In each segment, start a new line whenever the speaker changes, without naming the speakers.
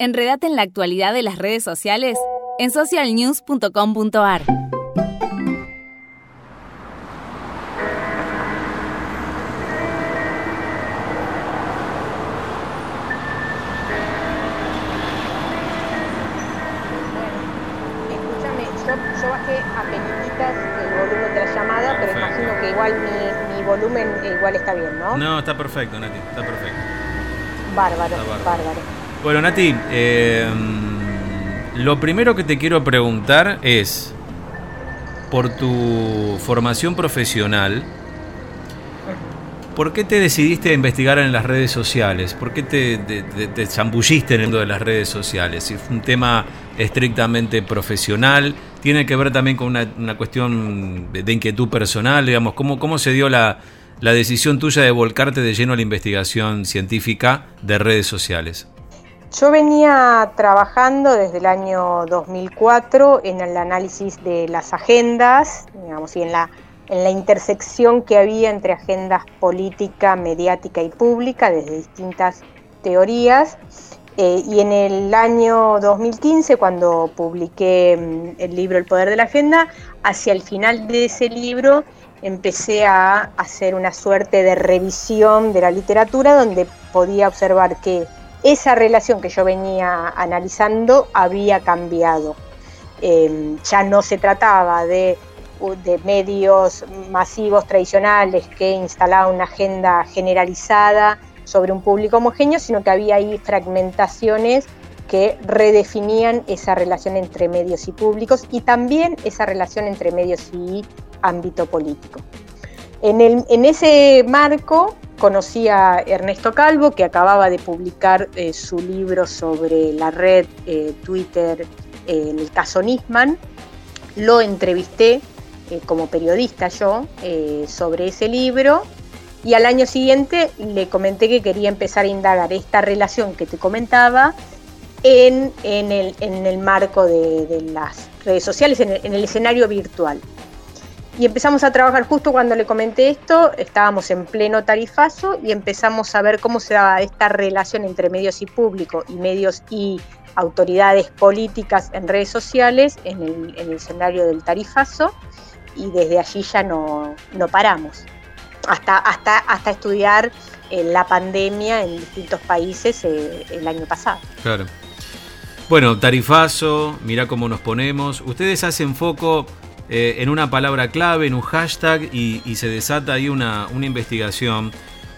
Enredate en la actualidad de las redes sociales en socialnews.com.ar.
Escúchame, yo, bajé a penitas el volumen de la llamada, pero imagino que igual mi, volumen igual está bien, ¿no?
No, está perfecto, Nati, está perfecto.
Bárbaro,
Está bárbaro.
bárbaro.
Bueno, Nati, eh, lo primero que te quiero preguntar es, por tu formación profesional, ¿por qué te decidiste a investigar en las redes sociales? ¿Por qué te, te, te- te zambulliste en el mundo de las redes sociales? Fue un tema estrictamente profesional, tiene que ver también con una, una cuestión de, de inquietud personal, digamos, ¿cómo, cómo se dio la, la decisión tuya de volcarte de lleno a la investigación científica de redes sociales?
Yo venía trabajando desde el año 2004 en el análisis de las agendas, digamos, y en la, intersección que había entre agendas política, mediática y pública desde distintas teorías. Eh, y en el año 2015, cuando publiqué mm, el libro El Poder de la Agenda, hacia el final de ese libro empecé a hacer una suerte de revisión de la literatura donde podía observar que esa relación que yo venía analizando había cambiado. Eh, ya no se trataba de, de medios masivos tradicionales que instalaban una agenda generalizada sobre un público homogéneo, sino que había ahí fragmentaciones que redefinían esa relación entre medios y públicos y también esa relación entre medios y ámbito político. En, en ese marco conocí a Ernesto Calvo, que acababa de publicar eh, su libro sobre la red eh, Twitter, eh, el caso Nisman. Lo entrevisté como periodista yo sobre ese libro y al año siguiente le comenté que quería empezar a indagar esta relación que te comentaba en, en, el, en marco de, las redes sociales, en en el escenario virtual. Y empezamos a trabajar justo cuando le comenté esto, estábamos en pleno tarifazo y empezamos a ver cómo se daba esta relación entre medios y público y medios y autoridades políticas en redes sociales en el, en el escenario del tarifazo y desde allí ya no, no paramos. Hasta, hasta, hasta estudiar eh, la pandemia en distintos países eh, el año pasado.
Claro. Bueno, tarifazo, mira cómo nos ponemos. Ustedes hacen foco eh, en una palabra clave, en un hashtag, y, se desata ahí una, una, investigación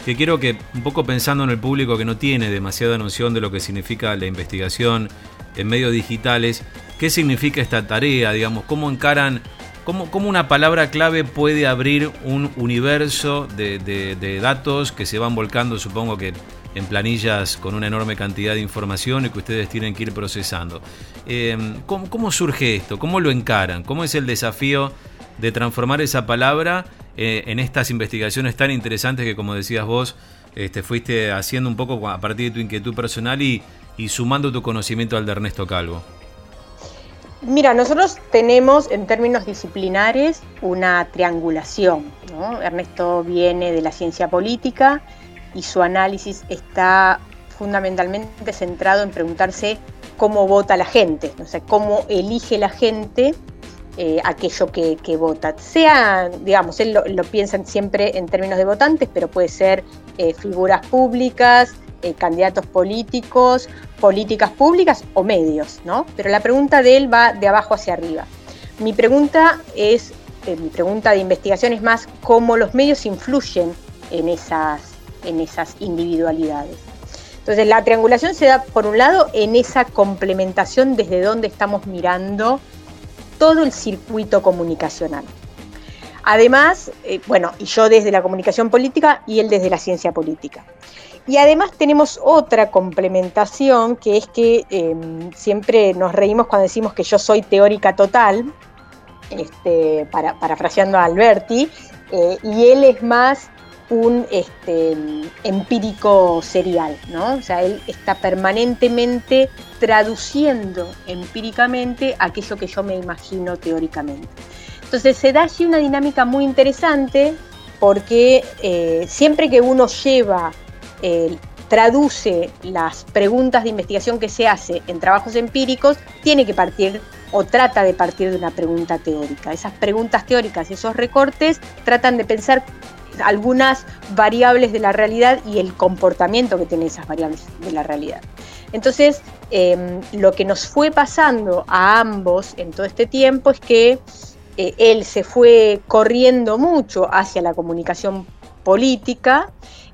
que quiero que, un poco pensando en el público que no tiene demasiada noción de lo que significa la investigación en medios digitales, ¿qué significa esta tarea? Digamos, ¿cómo encaran, cómo, cómo una palabra clave puede abrir un universo de, de, datos que se van volcando, supongo que en planillas con una enorme cantidad de información y que ustedes tienen que ir procesando. Eh, ¿cómo, ¿cómo, surge esto? ¿Cómo lo encaran? ¿Cómo es el desafío de transformar esa palabra eh, en estas investigaciones tan interesantes que, como decías vos, este, fuiste haciendo un poco a partir de tu inquietud personal y, y sumando tu conocimiento al de Ernesto Calvo?
Mira, nosotros tenemos en términos disciplinares una triangulación. Ernesto viene de la ciencia política, y su análisis está fundamentalmente centrado en preguntarse cómo vota la gente, o sea, cómo elige la gente eh, aquello que, que, vota. Sea, digamos, él lo, lo, piensa siempre en términos de votantes, pero puede ser eh, figuras públicas, eh, candidatos políticos, políticas públicas o medios, ¿no? Pero la pregunta de él va de abajo hacia arriba. Mi pregunta es, eh, mi pregunta de investigación es más cómo los medios influyen en esas en esas individualidades. Entonces la triangulación se da por un lado en esa complementación desde donde estamos mirando todo el circuito comunicacional. Además, eh, bueno, y yo desde la comunicación política y él desde la ciencia política. Y además tenemos otra complementación que es que eh, siempre nos reímos cuando decimos que yo soy teórica total, este, para, parafraseando a Alberti, eh, y él es más un este, empírico serial, ¿no? O sea, él está permanentemente traduciendo empíricamente aquello que yo me imagino teóricamente. Entonces se da allí una dinámica muy interesante porque eh, siempre que uno lleva eh, traduce las preguntas de investigación que se hace en trabajos empíricos, tiene que partir o trata de partir de una pregunta teórica. Esas preguntas teóricas, esos recortes, tratan de pensar algunas variables de la realidad y el comportamiento que tienen esas variables de la realidad. Entonces, em, lo que nos fue pasando a ambos en todo este tiempo es que eh, él se fue corriendo mucho hacia la comunicación política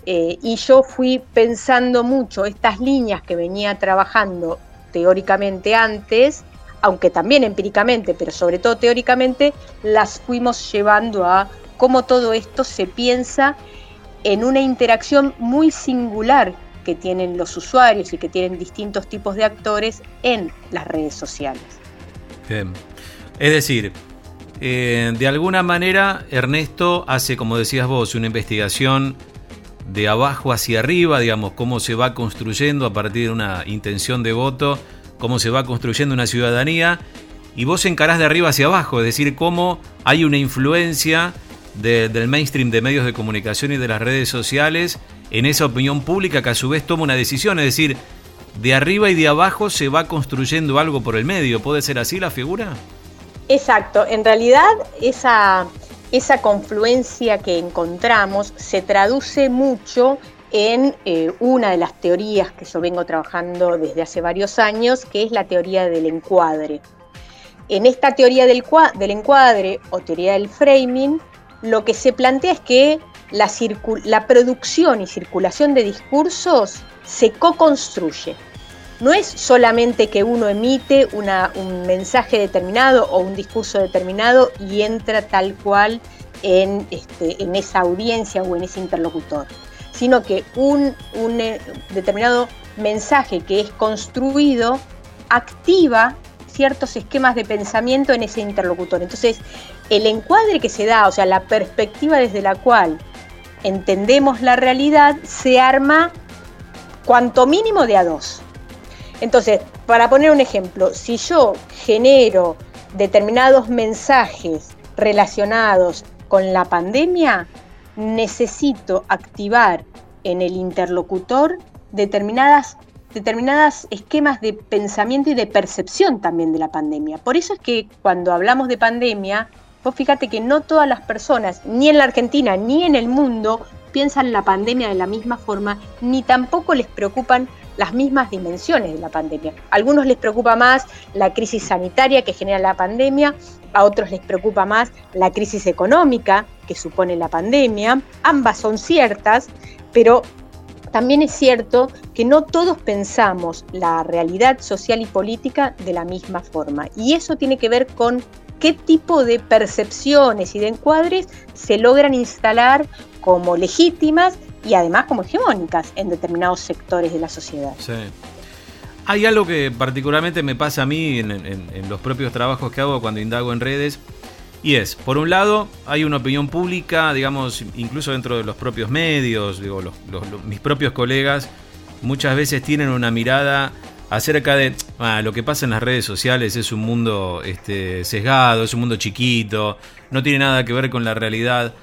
eh, y yo fui pensando mucho estas líneas que venía trabajando teóricamente antes, aunque también empíricamente, pero sobre todo teóricamente, las fuimos llevando a cómo todo esto se piensa en una interacción muy singular que tienen los usuarios y que tienen distintos tipos de actores en las redes sociales.
Bien. Es decir, eh, de alguna manera Ernesto hace, como decías vos, una investigación de abajo hacia arriba, digamos, cómo se va construyendo a partir de una intención de voto, cómo se va construyendo una ciudadanía, y vos encarás de arriba hacia abajo, es decir, cómo hay una influencia del mainstream de medios de comunicación y de las redes sociales en esa opinión pública que a su vez toma una decisión, es decir, de arriba y de abajo se va construyendo algo por el medio, ¿puede ser así la figura?
Exacto, en realidad esa esa confluencia que encontramos se traduce mucho en eh, una de las teorías que yo vengo trabajando desde hace varios años, que es la teoría del encuadre. En esta teoría del, encuadre o teoría del framing, lo que se plantea es que la, la producción y circulación de discursos se co-construye. No es solamente que uno emite un mensaje determinado o un discurso determinado y entra tal cual en, este, en esa audiencia o en ese interlocutor, sino que un, un eh, determinado mensaje que es construido activa ciertos esquemas de pensamiento en ese interlocutor. Entonces, el encuadre que se da, o sea, la perspectiva desde la cual entendemos la realidad, se arma cuanto mínimo de a dos. Entonces, para poner un ejemplo, si yo genero determinados mensajes relacionados con la pandemia, necesito activar en el interlocutor determinadas, determinadas esquemas de pensamiento y de percepción también de la pandemia. Por eso es que cuando hablamos de pandemia, vos fíjate que no todas las personas, ni en la Argentina ni en el mundo, piensan la pandemia de la misma forma, ni tampoco les preocupan las mismas dimensiones de la pandemia. A algunos les preocupa más la crisis sanitaria que genera la pandemia, a otros les preocupa más la crisis económica que supone la pandemia. Ambas son ciertas, pero también es cierto que no todos pensamos la realidad social y política de la misma forma. Y eso tiene que ver con qué tipo de percepciones y de encuadres se logran instalar como legítimas y además como hegemónicas en determinados sectores de la sociedad.
Sí. Hay algo que particularmente me pasa a mí en, los propios trabajos que hago cuando indago en redes, y es, por un lado, hay una opinión pública, digamos, incluso dentro de los propios medios, digo, mis propios colegas muchas veces tienen una mirada acerca de ah, lo que pasa en las redes sociales es un mundo este, sesgado, es un mundo chiquito, no tiene nada que ver con la realidad.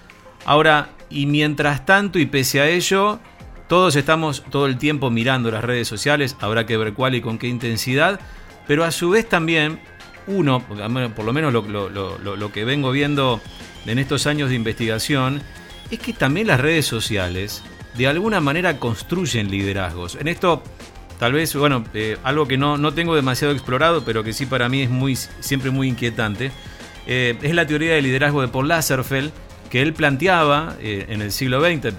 Ahora, y mientras tanto y pese a ello, todos estamos todo el tiempo mirando las redes sociales, habrá que ver cuál y con qué intensidad, pero a su vez también uno, por lo menos lo, que vengo viendo en estos años de investigación, es que también las redes sociales de alguna manera construyen liderazgos. En esto, tal vez, bueno, eh, algo que no, no tengo demasiado explorado, pero que sí para mí es muy, siempre muy inquietante, eh, es la teoría del liderazgo de Paul Lasserfeld, que él planteaba eh, en el siglo XX,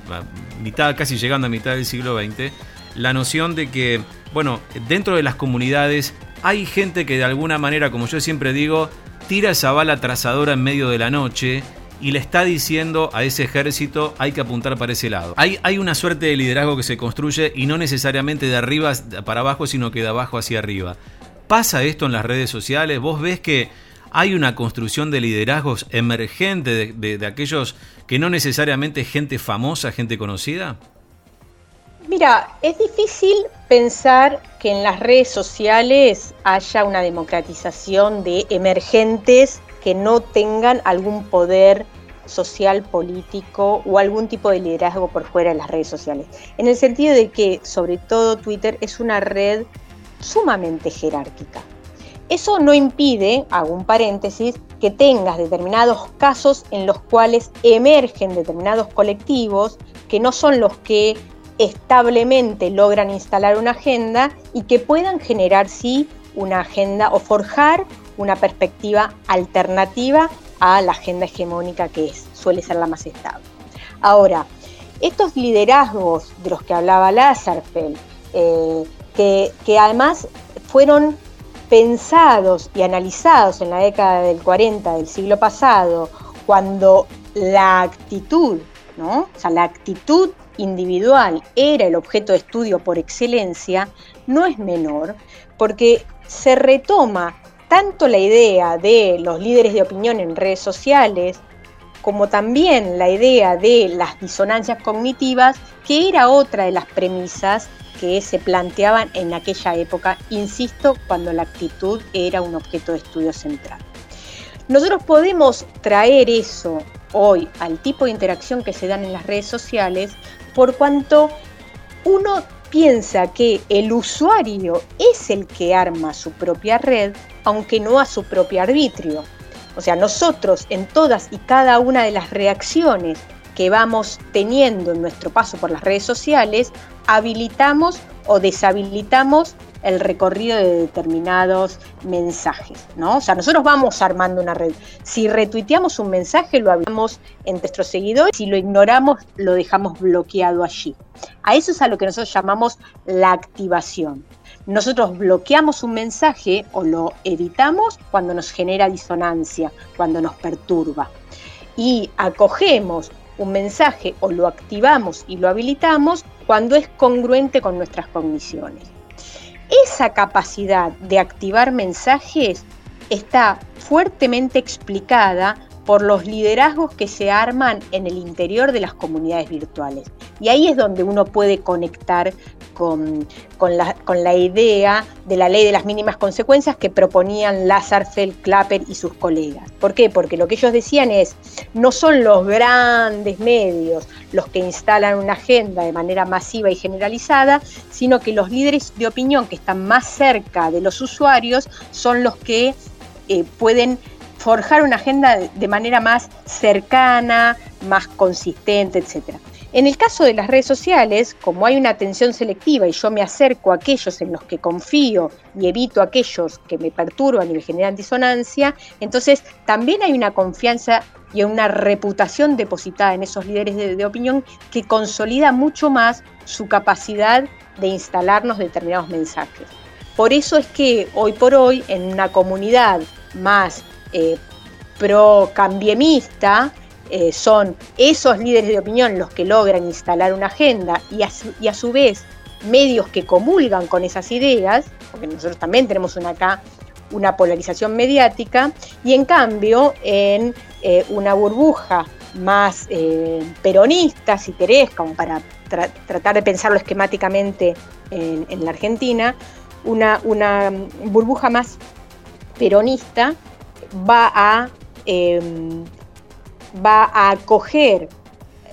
mitad, casi llegando a mitad del siglo XX, la noción de que, bueno, dentro de las comunidades hay gente que de alguna manera, como yo siempre digo, tira esa bala trazadora en medio de la noche y le está diciendo a ese ejército hay que apuntar para ese lado. Hay, hay una suerte de liderazgo que se construye y no necesariamente de arriba para abajo, sino que de abajo hacia arriba. ¿Pasa esto en las redes sociales? ¿Vos ves que hay una construcción de liderazgos emergente de, aquellos que no necesariamente gente famosa, gente conocida?
Mira, es difícil pensar que en las redes sociales haya una democratización de emergentes que no tengan algún poder social, político o algún tipo de liderazgo por fuera de las redes sociales. En el sentido de que, sobre todo, Twitter es una red sumamente jerárquica. Eso no impide, hago un paréntesis, que tengas determinados casos en los cuales emergen determinados colectivos que no son los que establemente logran instalar una agenda y que puedan generar sí una agenda o forjar una perspectiva alternativa a la agenda hegemónica que es, suele ser la más estable. Ahora, estos liderazgos de los que hablaba Lazarfeld, eh, que, que además fueron pensados y analizados en la década del 40 del siglo pasado, cuando la actitud, ¿no? O sea, la actitud individual era el objeto de estudio por excelencia, no es menor, porque se retoma tanto la idea de los líderes de opinión en redes sociales, como también la idea de las disonancias cognitivas, que era otra de las premisas que se planteaban en aquella época, insisto, cuando la actitud era un objeto de estudio central. Nosotros podemos traer eso hoy al tipo de interacción que se dan en las redes sociales por cuanto uno piensa que el usuario es el que arma su propia red, aunque no a su propio arbitrio. O sea, nosotros en todas y cada una de las reacciones que vamos teniendo en nuestro paso por las redes sociales, habilitamos o deshabilitamos el recorrido de determinados mensajes, ¿no? O sea, nosotros vamos armando una red. Si retuiteamos un mensaje, lo hablamos entre nuestros seguidores, si lo ignoramos, lo dejamos bloqueado allí. A eso es a lo que nosotros llamamos la activación. Nosotros bloqueamos un mensaje o lo editamos cuando nos genera disonancia, cuando nos perturba. Y acogemos un mensaje o lo activamos y lo habilitamos cuando es congruente con nuestras cogniciones. Esa capacidad de activar mensajes está fuertemente explicada por los liderazgos que se arman en el interior de las comunidades virtuales. Y ahí es donde uno puede conectar con, la, idea de la ley de las mínimas consecuencias que proponían Lazarfeld, Clapper y sus colegas. ¿Por qué? Porque lo que ellos decían es, no son los grandes medios los que instalan una agenda de manera masiva y generalizada, sino que los líderes de opinión que están más cerca de los usuarios son los que eh, pueden forjar una agenda de manera más cercana, más consistente, etc. En el caso de las redes sociales, como hay una atención selectiva y yo me acerco a aquellos en los que confío y evito aquellos que me perturban y me generan disonancia, entonces también hay una confianza y una reputación depositada en esos líderes de, de opinión que consolida mucho más su capacidad de instalarnos determinados mensajes. Por eso es que hoy por hoy en una comunidad más eh, pro-cambiemista, eh, son esos líderes de opinión los que logran instalar una agenda y a, su, vez medios que comulgan con esas ideas, porque nosotros también tenemos una, acá una polarización mediática, y en cambio en eh, una burbuja más eh, peronista, si querés, como para tratar de pensarlo esquemáticamente en, la Argentina, una, una burbuja más peronista va a em, va a acoger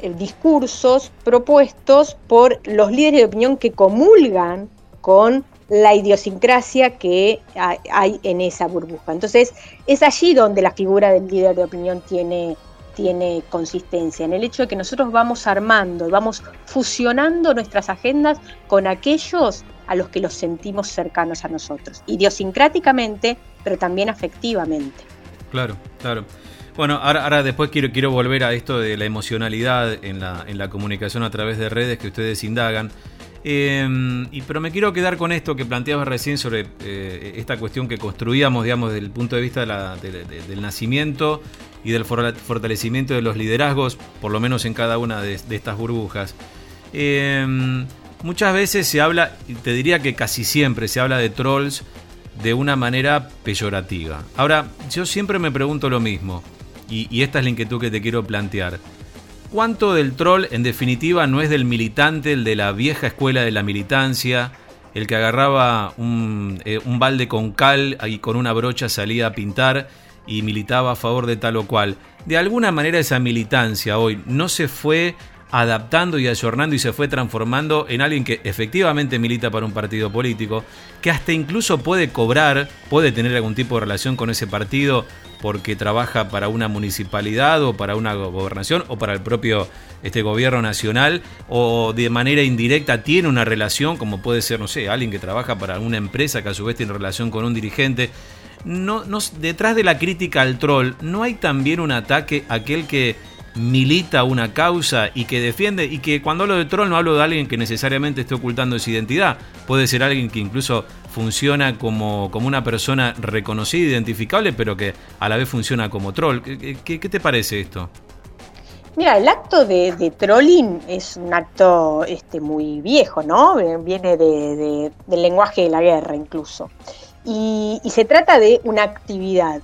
eh, discursos propuestos por los líderes de opinión que comulgan con la idiosincrasia que hay en esa burbuja. Entonces, es allí donde la figura del líder de opinión tiene, tiene consistencia, en el hecho de que nosotros vamos armando, vamos fusionando nuestras agendas con aquellos a los que los sentimos cercanos a nosotros, idiosincráticamente, pero también afectivamente.
Claro, claro. Bueno, ahora, después quiero, quiero volver a esto de la emocionalidad en la, en la comunicación a través de redes que ustedes indagan. Em, y, pero me quiero quedar con esto que planteabas recién sobre eh, esta cuestión que construíamos, digamos, desde el punto de vista del nacimiento y del fortalecimiento de los liderazgos, por lo menos en cada una de, estas burbujas. Em, muchas veces se habla, y te diría que casi siempre se habla de trolls de una manera peyorativa. Ahora, yo siempre me pregunto lo mismo y, esta es la inquietud que te quiero plantear. ¿Cuánto del troll en definitiva no es del militante, el de la vieja escuela de la militancia, el que agarraba un, eh, balde con cal y con una brocha salía a pintar y militaba a favor de tal o cual. De alguna manera esa militancia hoy no se fue adaptando y ayornando y se fue transformando en alguien que efectivamente milita para un partido político, que hasta incluso puede cobrar, puede tener algún tipo de relación con ese partido porque trabaja para una municipalidad o para una gobernación o para el propio este gobierno nacional o de manera indirecta tiene una relación como puede ser, no sé, alguien que trabaja para una empresa que a su vez tiene relación con un dirigente. No, detrás de la crítica al troll, ¿no hay también un ataque a aquel que milita una causa y que defiende, y que cuando hablo de troll no hablo de alguien que necesariamente esté ocultando su identidad, puede ser alguien que incluso funciona como, como una persona reconocida, identificable, pero que a la vez funciona como troll. ¿Qué, te parece esto?
Mira, el acto de, trolling es un acto este, muy viejo, ¿no? Viene de, del lenguaje de la guerra incluso. Y se trata de una actividad,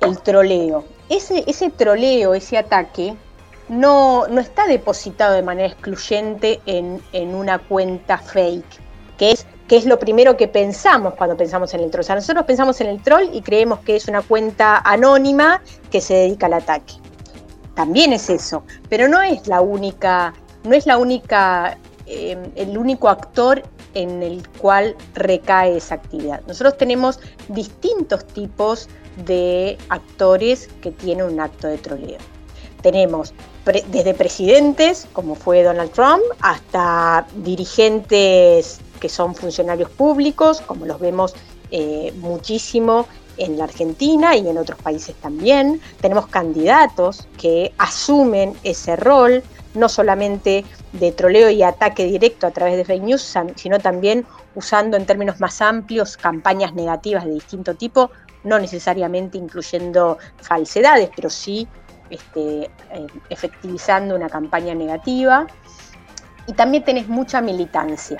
el troleo ese, ese troleo, ese ataque, no, no, está depositado de manera excluyente en, una cuenta fake, que es, que es lo primero que pensamos cuando pensamos en el troll. O sea, nosotros pensamos en el troll y creemos que es una cuenta anónima que se dedica al ataque. También es eso, pero no es la única, no es la única, eh, el único actor en el cual recae esa actividad. Nosotros tenemos distintos tipos de actores que tienen un acto de troleo. Tenemos desde presidentes, como fue Donald Trump, hasta dirigentes que son funcionarios públicos, como los vemos eh, muchísimo en la Argentina y en otros países también. Tenemos candidatos que asumen ese rol, no solamente de troleo y ataque directo a través de fake news, sino también usando en términos más amplios campañas negativas de distinto tipo no necesariamente incluyendo falsedades, pero sí este, eh, efectivizando una campaña negativa. Y también tenés mucha militancia,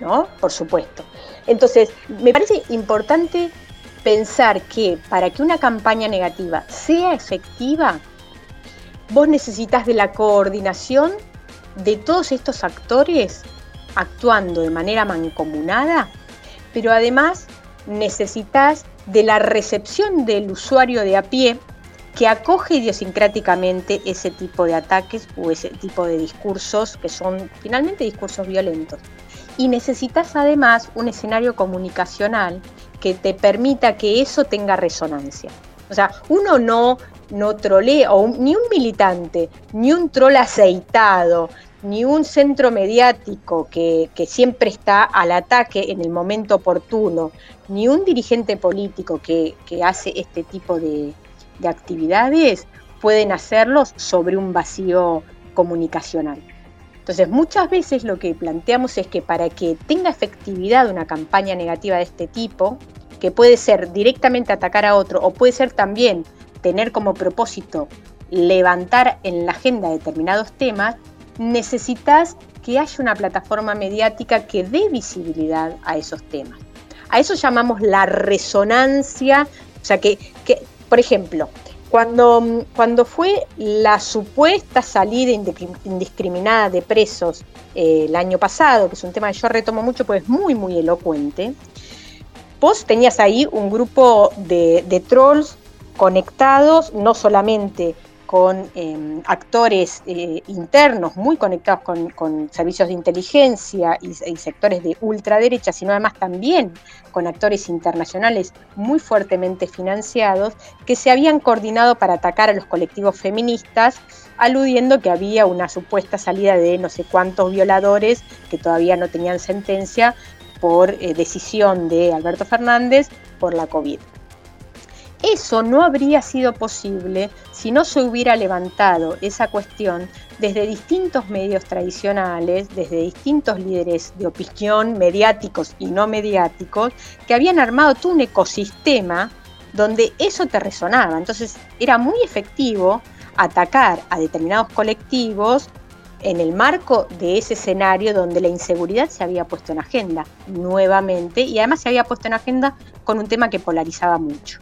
¿no? Por supuesto. Entonces, me parece importante pensar que para que una campaña negativa sea efectiva, vos necesitas de la coordinación de todos estos actores actuando de manera mancomunada, pero además necesitas de la recepción del usuario de a pie que acoge idiosincráticamente ese tipo de ataques o ese tipo de discursos que son finalmente discursos violentos. Y necesitas además un escenario comunicacional que te permita que eso tenga resonancia. O sea, uno no, no trolea, o ni un militante, ni un troll aceitado, ni un centro mediático que, siempre está al ataque en el momento oportuno, ni un dirigente político que, hace este tipo de, de actividades pueden hacerlos sobre un vacío comunicacional. Entonces, muchas veces lo que planteamos es que para que tenga efectividad una campaña negativa de este tipo, que puede ser directamente atacar a otro o puede ser también tener como propósito levantar en la agenda determinados temas, necesitas que haya una plataforma mediática que dé visibilidad a esos temas. A eso llamamos la resonancia, o sea que, por ejemplo, cuando, cuando, fue la supuesta salida indiscriminada de presos eh, el año pasado, que es un tema que yo retomo mucho porque es muy, muy elocuente, vos tenías ahí un grupo de trolls conectados, no solamente con em, actores eh, internos muy conectados con, servicios de inteligencia y, sectores de ultraderecha, sino además también con actores internacionales muy fuertemente financiados que se habían coordinado para atacar a los colectivos feministas, aludiendo que había una supuesta salida de no sé cuántos violadores que todavía no tenían sentencia por eh, decisión de Alberto Fernández por la COVID. Eso no habría sido posible si no se hubiera levantado esa cuestión desde distintos medios tradicionales, desde distintos líderes de opinión, mediáticos y no mediáticos, que habían armado todo un ecosistema donde eso te resonaba. Entonces era muy efectivo atacar a determinados colectivos en el marco de ese escenario donde la inseguridad se había puesto en agenda nuevamente y además se había puesto en agenda con un tema que polarizaba mucho.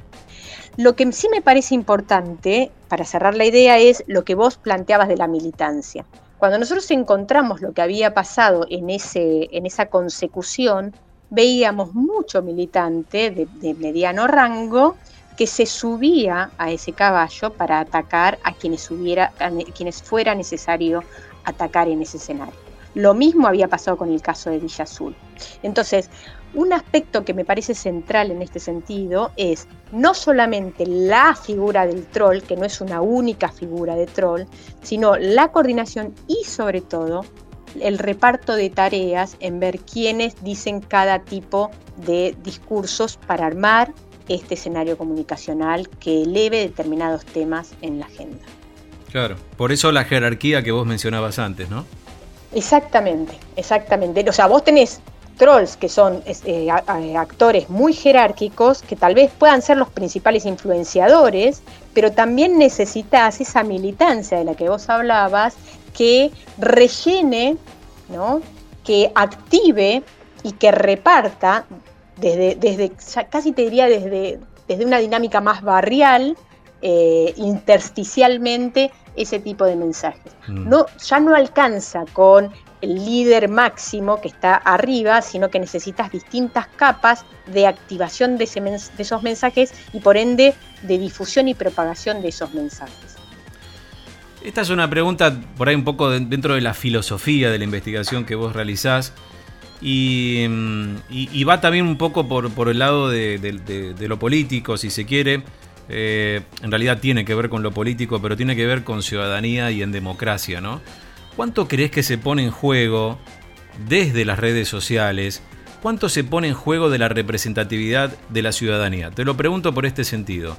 Lo que sí me parece importante, para cerrar la idea, es lo que vos planteabas de la militancia. Cuando nosotros encontramos lo que había pasado en, ese, en esa consecución, veíamos mucho militante de, mediano rango que se subía a ese caballo para atacar a quienes, hubiera, a quienes fuera necesario atacar en ese escenario. Lo mismo había pasado con el caso de Villa Azul. Entonces, un aspecto que me parece central en este sentido es no solamente la figura del troll, que no es una única figura de troll, sino la coordinación y sobre todo el reparto de tareas en ver quiénes dicen cada tipo de discursos para armar este escenario comunicacional que eleve determinados temas en la agenda.
Claro, por eso la jerarquía que vos mencionabas antes, ¿no?
Exactamente, exactamente. O sea, vos tenés trolls que son eh, actores muy jerárquicos, que tal vez puedan ser los principales influenciadores, pero también necesitas esa militancia de la que vos hablabas, que rellene, ¿no? que active y que reparta desde, desde casi te diría desde, desde una dinámica más barrial, eh, intersticialmente, ese tipo de mensajes. Mm. No, ya no alcanza con el líder máximo que está arriba, sino que necesitas distintas capas de activación de, esos mensajes y por ende de difusión y propagación de esos mensajes.
Esta es una pregunta por ahí un poco dentro de la filosofía de la investigación que vos realizás y, mm, va también un poco por, el lado de, lo político, si se quiere. Eh, en realidad tiene que ver con lo político, pero tiene que ver con ciudadanía y en democracia, ¿no? ¿Cuánto crees que se pone en juego desde las redes sociales? ¿Cuánto se pone en juego de la representatividad de la ciudadanía? Te lo pregunto por este sentido.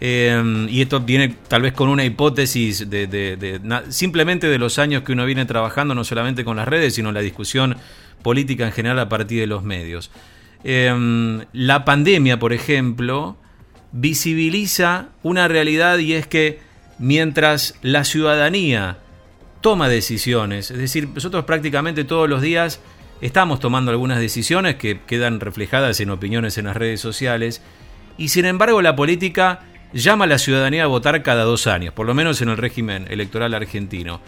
Em, y esto viene tal vez con una hipótesis de, simplemente de los años que uno viene trabajando, no solamente con las redes, sino la discusión política en general a partir de los medios. Em, la pandemia, por ejemplo, visibiliza una realidad y es que mientras la ciudadanía toma decisiones. Es decir, nosotros prácticamente todos los días estamos tomando algunas decisiones que quedan reflejadas en opiniones en las redes sociales y sin embargo la política llama a la ciudadanía a votar cada dos años, por lo menos en el régimen electoral argentino.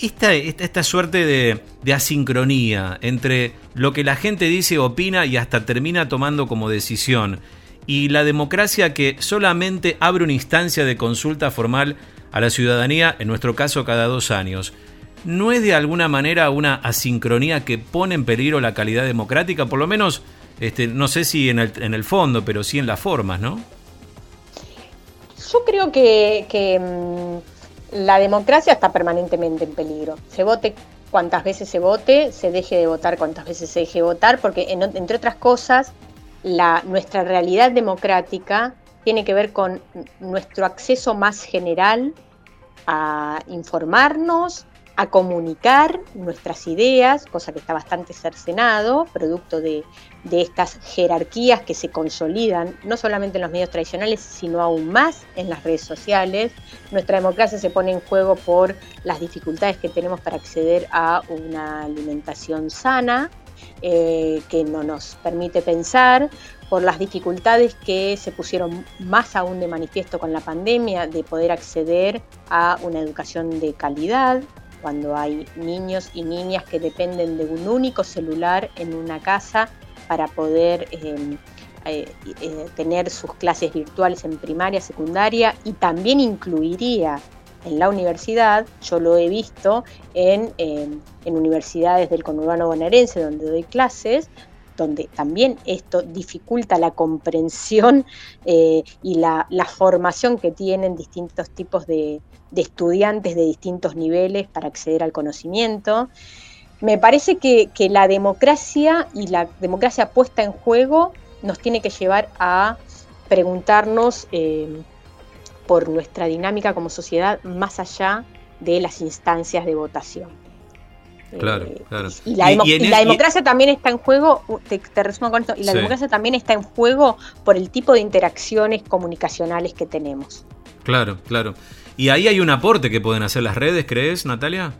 Esta, esta, suerte de, de, asincronía entre lo que la gente dice, opina y hasta termina tomando como decisión, y la democracia que solamente abre una instancia de consulta formal a la ciudadanía, en nuestro caso cada dos años, ¿no es de alguna manera una asincronía que pone en peligro la calidad democrática? Por lo menos, este, no sé si en el, en el fondo, pero sí en las formas, ¿no?
Yo creo que, mm, la democracia está permanentemente en peligro. Se vote cuantas veces se vote, se deje de votar cuantas veces se deje de votar, porque entre otras cosas, la, nuestra realidad democrática tiene que ver con nuestro acceso más general a informarnos, a comunicar nuestras ideas, cosa que está bastante cercenado, producto de, estas jerarquías que se consolidan no solamente en los medios tradicionales, sino aún más en las redes sociales. Nuestra democracia se pone en juego por las dificultades que tenemos para acceder a una alimentación sana, eh, que no nos permite pensar, por las dificultades que se pusieron más aún de manifiesto con la pandemia de poder acceder a una educación de calidad, cuando hay niños y niñas que dependen de un único celular en una casa para poder eh, eh, tener sus clases virtuales en primaria, secundaria y también incluiría en la universidad, yo lo he visto en, em, en universidades del conurbano bonaerense donde doy clases, donde también esto dificulta la comprensión eh, y la, formación que tienen distintos tipos de, estudiantes de distintos niveles para acceder al conocimiento. Me parece que, la democracia y la democracia puesta en juego nos tiene que llevar a preguntarnos eh, por nuestra dinámica como sociedad más allá de las instancias de votación.
Claro, eh, claro.
Y la, democracia también está en juego, te, resumo con esto, y la democracia también está en juego por el tipo de interacciones comunicacionales que tenemos.
Claro, claro. ¿Y ahí hay un aporte que pueden hacer las redes, crees, Natalia?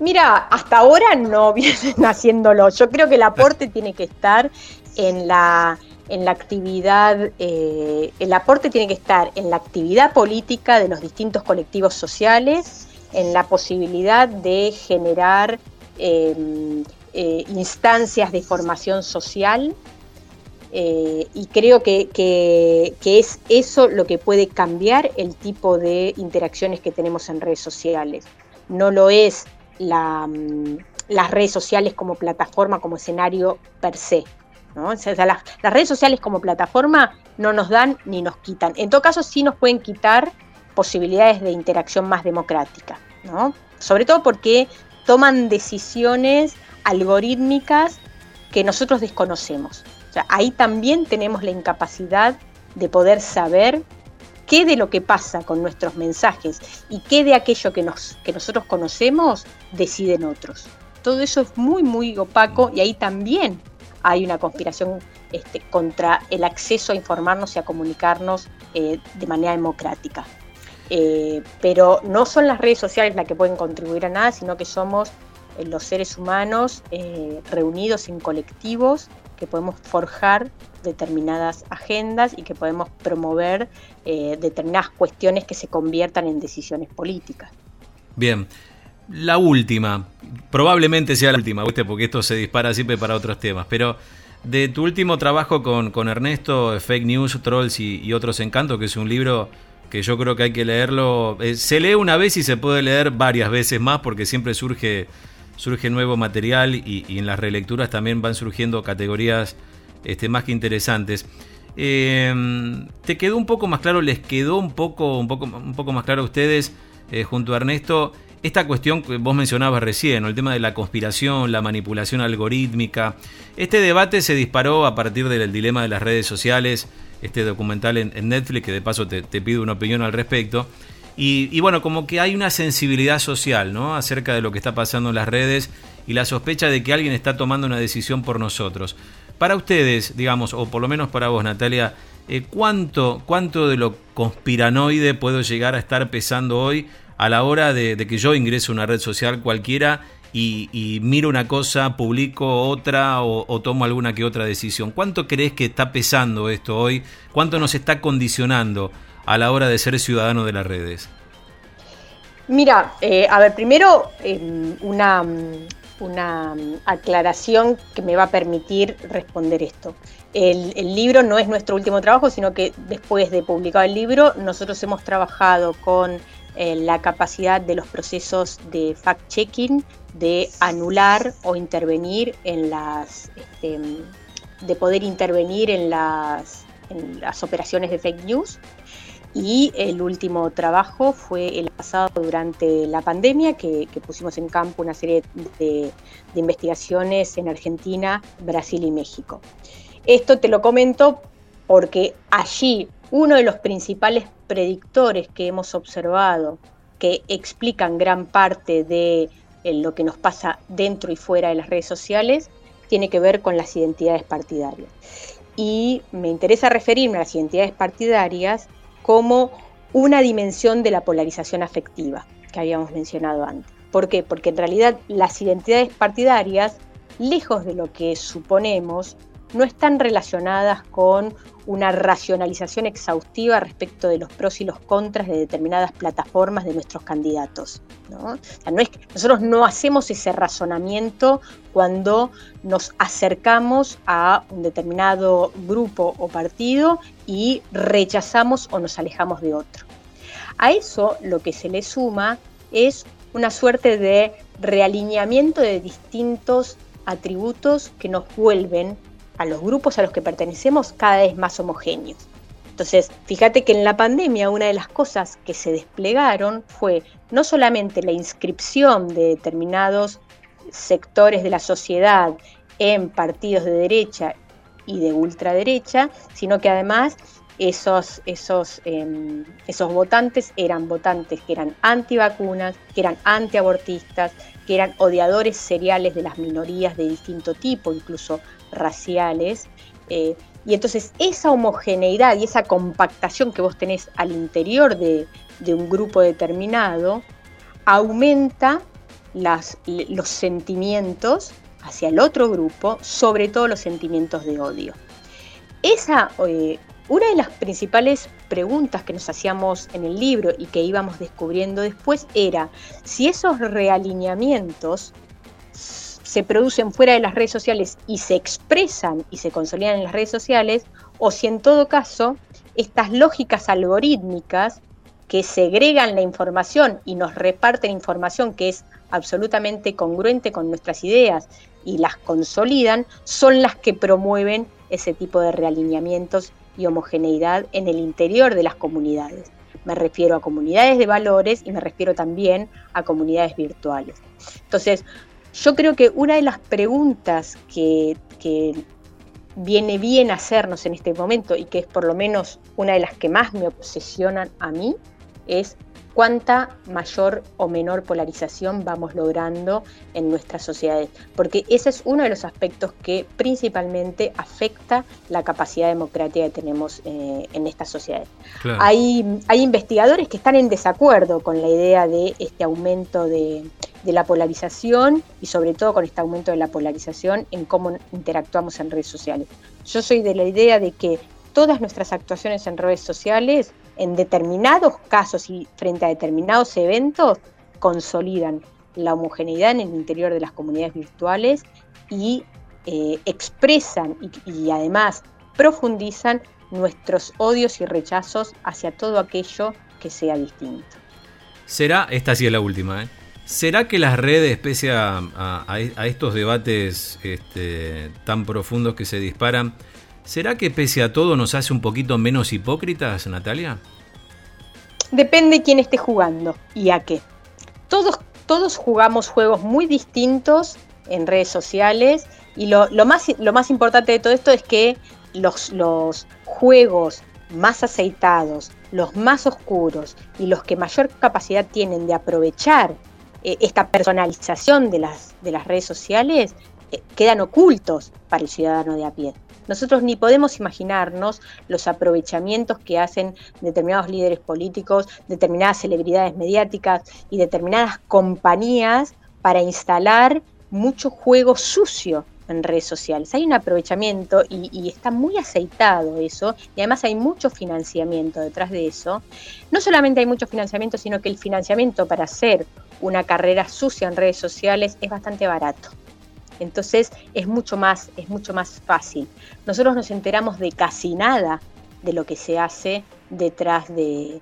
Mira, hasta ahora no vienen haciéndolo. Yo creo que el aporte tiene que estar en la, en la actividad, eh, el aporte tiene que estar en la actividad política de los distintos colectivos sociales, en la posibilidad de generar em, eh, instancias de formación social Eh, y creo que, es eso lo que puede cambiar el tipo de interacciones que tenemos en redes sociales. No lo es mm, las redes sociales como plataforma, como escenario per se. Las, las, redes sociales como plataforma no nos dan ni nos quitan. En todo caso, sí nos pueden quitar posibilidades de interacción más democrática. ¿no? Sobre todo porque toman decisiones algorítmicas que nosotros desconocemos. O sea, ahí también tenemos la incapacidad de poder saber qué de lo que pasa con nuestros mensajes y qué de aquello que, nos, que nosotros conocemos deciden otros. Todo eso es muy, muy opaco y ahí también hay una conspiración este, contra el acceso a informarnos y a comunicarnos eh, de manera democrática. Eh, pero no son las redes sociales las que pueden contribuir a nada, sino que somos eh, los seres humanos reunidos en colectivos que podemos forjar determinadas agendas y que podemos promover determinadas cuestiones que se conviertan en decisiones políticas.
Bien, la última, probablemente sea la última, porque esto se dispara siempre para otros temas, pero de tu último trabajo con, con Ernesto, Fake News, Trolls y, otros encantos, que es un libro que yo creo que hay que leerlo, eh, se lee una vez y se puede leer varias veces más porque siempre surge surge nuevo material y, en las relecturas también van surgiendo categorías este, más que interesantes. Em, ¿Te quedó un poco más claro, les quedó un poco, un poco, un poco más claro a ustedes, eh, junto a Ernesto, esta cuestión que vos mencionabas recién, el tema de la conspiración, la manipulación algorítmica? Este debate se disparó a partir del dilema de las redes sociales, este documental en, Netflix, que de paso te, pido una opinión al respecto. Y, bueno, como que hay una sensibilidad social, ¿no? Acerca de lo que está pasando en las redes y la sospecha de que alguien está tomando una decisión por nosotros. Para ustedes, digamos, o por lo menos para vos, Natalia, eh, ¿cuánto, ¿cuánto de lo conspiranoide puedo llegar a estar pesando hoy a la hora de, que yo ingreso a una red social cualquiera y, miro una cosa, publico otra o, tomo alguna que otra decisión? ¿Cuánto crees que está pesando esto hoy? ¿Cuánto nos está condicionando a la hora de ser ciudadano de las redes?
Mira, eh, a ver, primero em, una, una, aclaración que me va a permitir responder esto. El, libro no es nuestro último trabajo, sino que después de publicar el libro, nosotros hemos trabajado con eh, la capacidad de los procesos de fact-checking, de anular o intervenir en las, este, de poder intervenir en las, las operaciones de fake news y el último trabajo fue el pasado durante la pandemia, que, pusimos en campo una serie de, investigaciones en Argentina, Brasil y México. Esto te lo comento porque allí uno de los principales predictores que hemos observado que explican gran parte de eh, lo que nos pasa dentro y fuera de las redes sociales tiene que ver con las identidades partidarias. Y me interesa referirme a las identidades partidarias como una dimensión de la polarización afectiva que habíamos mencionado antes. ¿Por qué? Porque en realidad las identidades partidarias, lejos de lo que suponemos, no están relacionadas con una racionalización exhaustiva respecto de los pros y los contras de determinadas plataformas de nuestros candidatos. nosotros no hacemos ese razonamiento cuando nos acercamos a un determinado grupo o partido y rechazamos o nos alejamos de otro. A eso lo que se le suma es una suerte de realineamiento de distintos atributos que nos vuelven a los grupos a los que pertenecemos cada vez más homogéneos. Entonces, fíjate que en la pandemia una de las cosas que se desplegaron fue no solamente la inscripción de determinados sectores de la sociedad en partidos de derecha y de ultraderecha, sino que además esos, esos, em, esos votantes eran votantes que eran antivacunas, que eran antiabortistas, que eran odiadores seriales de las minorías de distinto tipo, incluso raciales. Eh, y entonces esa homogeneidad y esa compactación que vos tenés al interior de, un grupo determinado aumenta las, los sentimientos hacia el otro grupo, sobre todo los sentimientos de odio. Esa, eh, una de las principales preguntas que nos hacíamos en el libro y que íbamos descubriendo después era si esos realineamientos se producen fuera de las redes sociales y se expresan y se consolidan en las redes sociales, o si en todo caso estas lógicas algorítmicas que segregan la información y nos reparten información que es absolutamente congruente con nuestras ideas y las consolidan, son las que promueven ese tipo de realineamientos y homogeneidad en el interior de las comunidades. Me refiero a comunidades de valores y me refiero también a comunidades virtuales. Entonces, yo creo que una de las preguntas que, viene bien hacernos en este momento y que es por lo menos una de las que más me obsesionan a mí, es cuánta mayor o menor polarización vamos logrando en nuestras sociedades, porque ese es uno de los aspectos que principalmente afecta la capacidad democrática que tenemos eh, en estas sociedades. Hay, hay investigadores que están en desacuerdo con la idea de este aumento de, de la polarización y sobre todo con este aumento de la polarización en cómo interactuamos en redes sociales. Yo soy de la idea de que todas nuestras actuaciones en redes sociales en determinados casos y frente a determinados eventos consolidan la homogeneidad en el interior de las comunidades virtuales y eh, expresan y, además profundizan nuestros odios y rechazos hacia todo aquello que sea distinto.
Será, esta sí es la última, ¿eh? ¿Será que las redes, pese a, estos debates este, tan profundos que se disparan, ¿Será que pese a todo nos hace un poquito menos hipócritas, Natalia?
Depende quién esté jugando y a qué. Todos, todos jugamos juegos muy distintos en redes sociales y lo, más, lo más importante de todo esto es que los, los juegos más aceitados, los más oscuros y los que mayor capacidad tienen de aprovechar eh, esta personalización de las, de las redes sociales quedan ocultos para el ciudadano de a pie. Nosotros ni podemos imaginarnos los aprovechamientos que hacen determinados líderes políticos, determinadas celebridades mediáticas y determinadas compañías para instalar mucho juego sucio en redes sociales. Hay un aprovechamiento y, está muy aceitado eso y además hay mucho financiamiento detrás de eso. No solamente hay mucho financiamiento, sino que el financiamiento para hacer una carrera sucia en redes sociales es bastante barato. Entonces es mucho más, es mucho más fácil. Nosotros nos enteramos de casi nada de lo que se hace detrás de,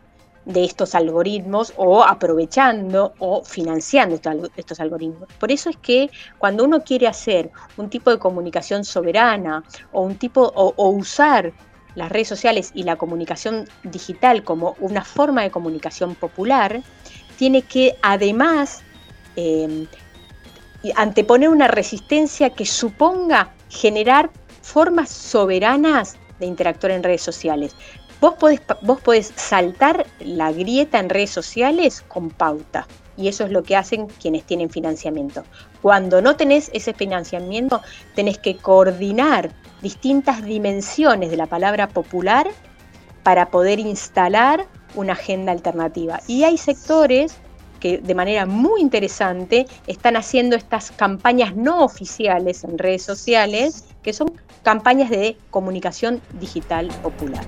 estos algoritmos o aprovechando o financiando estos algoritmos. Por eso es que cuando uno quiere hacer un tipo de comunicación soberana o un tipo o, usar las redes sociales y la comunicación digital como una forma de comunicación popular, tiene que además eh, anteponer una resistencia que suponga generar formas soberanas de interactuar en redes sociales. Vos podés, vos podés saltar la grieta en redes sociales con pauta. Y eso es lo que hacen quienes tienen financiamiento. Cuando no tenés ese financiamiento, tenés que coordinar distintas dimensiones de la palabra popular para poder instalar una agenda alternativa. Y hay sectores de manera muy interesante están haciendo estas campañas no oficiales en redes sociales, que son campañas de comunicación digital popular.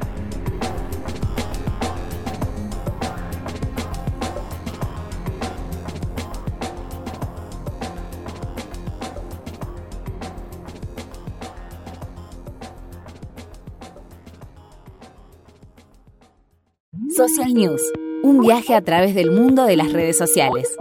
Social News un viaje a través del mundo de las redes sociales.